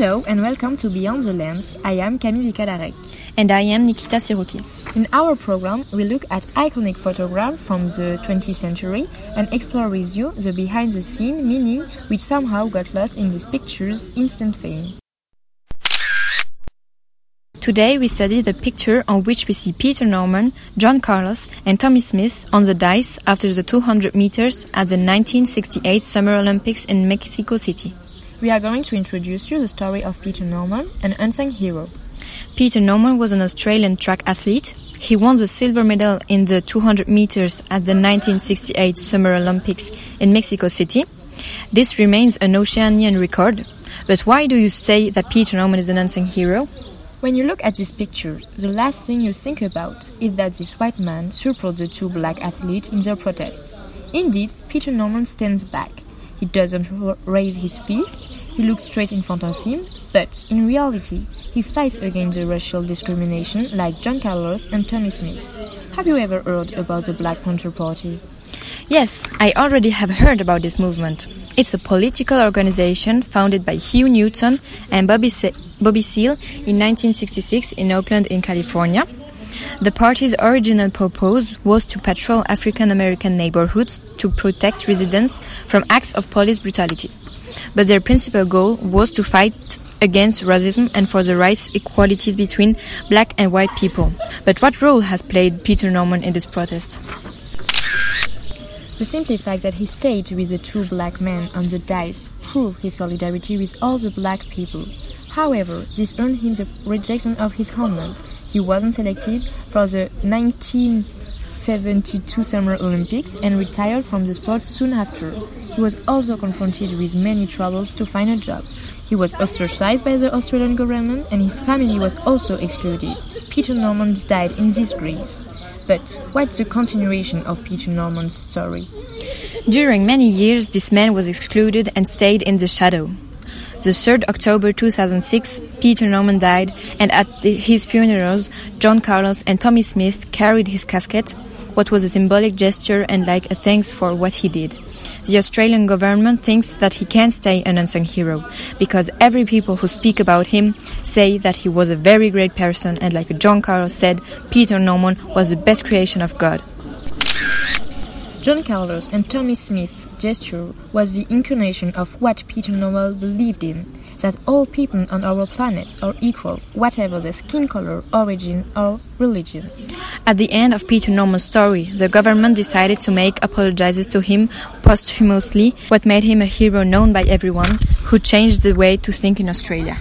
Hello and welcome to Beyond the Lens. I am Camille Vicalarek. And I am Nikita Siruki. In our program, we look at iconic photographs from the 20th century and explore with you the behind the scene meaning which somehow got lost in these pictures' instant fame. Today we study the picture on which we see Peter Norman, John Carlos, and Tommie Smith on the dice after the 200 meters at the 1968 Summer Olympics in Mexico City. We are going to introduce you the story of Peter Norman, an unsung hero. Peter Norman was an Australian track athlete. He won the silver medal in the 200 meters at the 1968 Summer Olympics in Mexico City. This remains an Oceanian record. But why do you say that Peter Norman is an unsung hero? When you look at this picture, the last thing you think about is that this white man supports the two black athletes in their protests. Indeed, Peter Norman stands back. He doesn't raise his fist, he looks straight in front of him, but in reality, he fights against the racial discrimination like John Carlos and Tommie Smith. Have you ever heard about the Black Panther Party? Yes, I already have heard about this movement. It's a political organization founded by Hugh Newton and Bobby, Se- Bobby Seale in 1966 in Oakland, in California. The party's original purpose was to patrol African American neighborhoods to protect residents from acts of police brutality. But their principal goal was to fight against racism and for the rights equalities between black and white people. But what role has played Peter Norman in this protest? The simple fact that he stayed with the two black men on the dice proved his solidarity with all the black people. However, this earned him the rejection of his homeland. He wasn't selected for the 1972 Summer Olympics and retired from the sport soon after. He was also confronted with many troubles to find a job. He was ostracized by the Australian government and his family was also excluded. Peter Norman died in disgrace. But what's the continuation of Peter Norman's story? During many years, this man was excluded and stayed in the shadow. The 3rd October 2006, Peter Norman died, and at the, his funerals, John Carlos and Tommie Smith carried his casket, what was a symbolic gesture and like a thanks for what he did. The Australian government thinks that he can stay an unsung hero because every people who speak about him say that he was a very great person and like John Carlos said, Peter Norman was the best creation of God. John Carlos and Tommie Smith's gesture was the incarnation of what Peter Norman believed in that all people on our planet are equal, whatever their skin color, origin, or religion. At the end of Peter Norman's story, the government decided to make apologies to him posthumously, what made him a hero known by everyone, who changed the way to think in Australia.